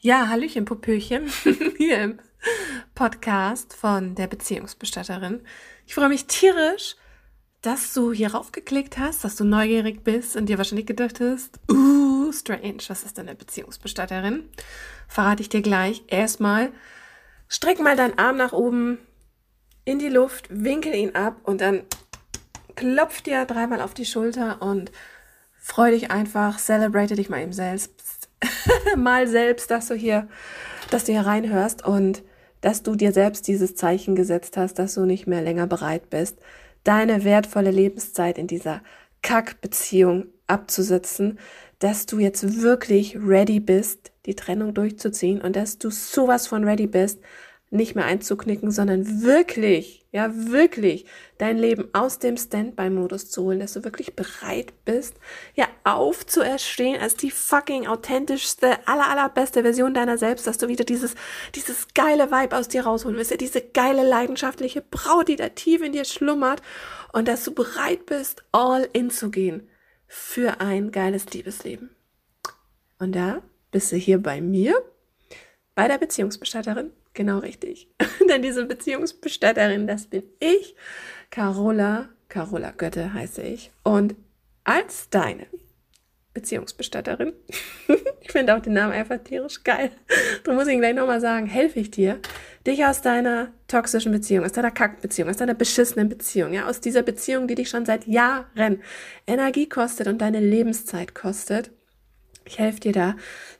Ja, Hallöchen, Popöchen, hier im Podcast von der Beziehungsbestatterin. Ich freue mich tierisch, dass du hier raufgeklickt hast, dass du neugierig bist und dir wahrscheinlich gedacht hast, uh, strange, was ist denn eine Beziehungsbestatterin? Verrate ich dir gleich. Erstmal, streck mal deinen Arm nach oben in die Luft, winkel ihn ab und dann klopf dir dreimal auf die Schulter und freu dich einfach, celebrate dich mal eben selbst, mal selbst, dass du hier, dass du hier reinhörst und dass du dir selbst dieses Zeichen gesetzt hast, dass du nicht mehr länger bereit bist, deine wertvolle Lebenszeit in dieser Kackbeziehung abzusetzen, dass du jetzt wirklich ready bist, die Trennung durchzuziehen und dass du sowas von ready bist, nicht mehr einzuknicken, sondern wirklich, ja, wirklich dein Leben aus dem Standby-Modus zu holen, dass du wirklich bereit bist, ja, aufzuerstehen als die fucking authentischste, aller, allerbeste Version deiner selbst, dass du wieder dieses, dieses geile Vibe aus dir rausholen willst, ja, diese geile, leidenschaftliche Braut, die da tief in dir schlummert und dass du bereit bist, all in zu gehen für ein geiles Liebesleben. Und da bist du hier bei mir, bei der Beziehungsbestatterin Genau richtig. Denn diese Beziehungsbestatterin, das bin ich. Carola, Carola Götte heiße ich. Und als deine Beziehungsbestatterin, ich finde auch den Namen einfach tierisch geil, du musst ihn gleich nochmal sagen, helfe ich dir, dich aus deiner toxischen Beziehung, aus deiner Kackbeziehung, aus deiner beschissenen Beziehung, ja, aus dieser Beziehung, die dich schon seit Jahren Energie kostet und deine Lebenszeit kostet. Ich helfe dir da,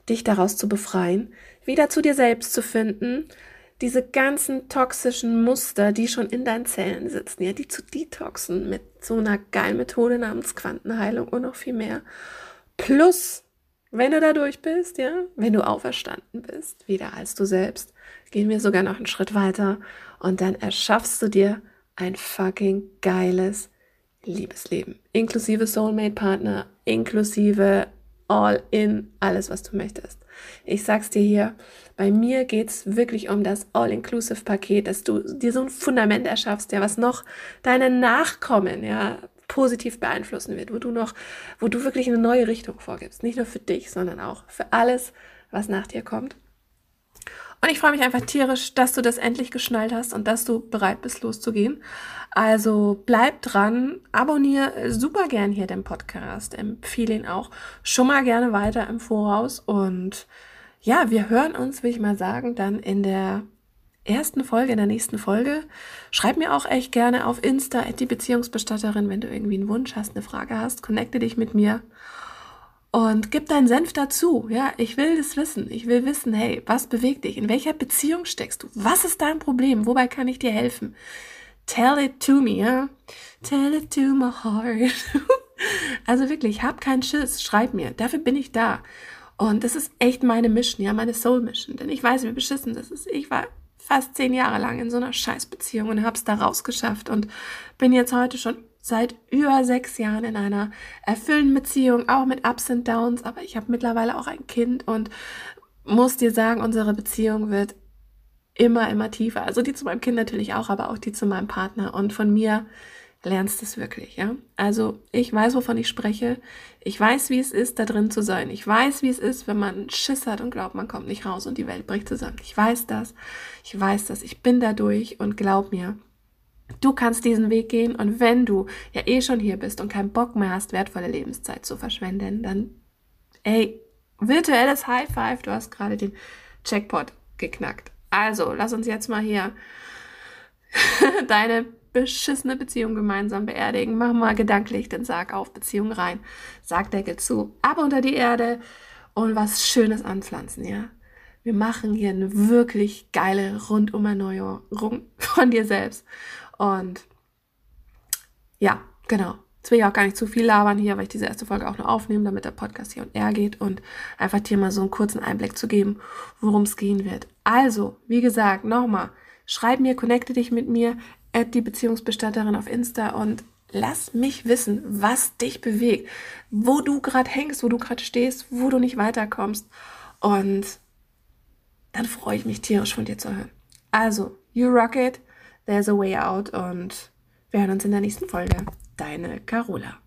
dich daraus zu befreien, wieder zu dir selbst zu finden, diese ganzen toxischen Muster, die schon in deinen Zellen sitzen, ja, die zu detoxen mit so einer geilen Methode namens Quantenheilung und noch viel mehr. Plus, wenn du da durch bist, ja, wenn du auferstanden bist, wieder als du selbst, gehen wir sogar noch einen Schritt weiter und dann erschaffst du dir ein fucking geiles Liebesleben, inklusive Soulmate-Partner, inklusive all in alles, was du möchtest. Ich sag's dir hier, bei mir geht's wirklich um das All-Inclusive-Paket, dass du dir so ein Fundament erschaffst, ja, was noch deine Nachkommen, ja, positiv beeinflussen wird, wo du noch, wo du wirklich eine neue Richtung vorgibst. Nicht nur für dich, sondern auch für alles, was nach dir kommt. Und ich freue mich einfach tierisch, dass du das endlich geschnallt hast und dass du bereit bist, loszugehen. Also bleib dran, abonniere super gern hier den Podcast, empfehle ihn auch schon mal gerne weiter im Voraus. Und ja, wir hören uns, will ich mal sagen, dann in der ersten Folge, in der nächsten Folge. Schreib mir auch echt gerne auf Insta, die Beziehungsbestatterin, wenn du irgendwie einen Wunsch hast, eine Frage hast, connecte dich mit mir und gib deinen Senf dazu. Ja, ich will das wissen. Ich will wissen, hey, was bewegt dich? In welcher Beziehung steckst du? Was ist dein Problem? Wobei kann ich dir helfen? Tell it to me, ja? Tell it to my heart. also wirklich, hab keinen Schiss. Schreib mir. Dafür bin ich da. Und das ist echt meine Mission, ja, meine Soul Mission. Denn ich weiß, wie beschissen das ist. Ich war fast zehn Jahre lang in so einer Scheißbeziehung und hab's da rausgeschafft und bin jetzt heute schon seit über sechs Jahren in einer erfüllenden Beziehung, auch mit Ups und Downs, aber ich habe mittlerweile auch ein Kind und muss dir sagen, unsere Beziehung wird immer, immer tiefer. Also die zu meinem Kind natürlich auch, aber auch die zu meinem Partner. Und von mir lernst du es wirklich, ja. Also ich weiß, wovon ich spreche. Ich weiß, wie es ist, da drin zu sein. Ich weiß, wie es ist, wenn man Schiss hat und glaubt, man kommt nicht raus und die Welt bricht zusammen. Ich weiß das. Ich weiß das. Ich bin da durch und glaub mir, Du kannst diesen Weg gehen und wenn du ja eh schon hier bist und keinen Bock mehr hast, wertvolle Lebenszeit zu verschwenden, dann, ey, virtuelles High Five, du hast gerade den Checkpot geknackt. Also, lass uns jetzt mal hier deine beschissene Beziehung gemeinsam beerdigen. Mach mal gedanklich den Sarg auf, Beziehung rein, Sargdeckel zu, ab unter die Erde und was Schönes anpflanzen, ja? Wir machen hier eine wirklich geile Rundumerneuerung von dir selbst. Und ja, genau. Jetzt will ich auch gar nicht zu viel labern hier, weil ich diese erste Folge auch nur aufnehme, damit der Podcast hier und er geht und einfach dir mal so einen kurzen Einblick zu geben, worum es gehen wird. Also, wie gesagt, nochmal, schreib mir, connecte dich mit mir, add die Beziehungsbestatterin auf Insta und lass mich wissen, was dich bewegt, wo du gerade hängst, wo du gerade stehst, wo du nicht weiterkommst. Und dann freue ich mich tierisch von dir zu hören. Also, you rock it. There's a Way Out und wir hören uns in der nächsten Folge. Deine Carola.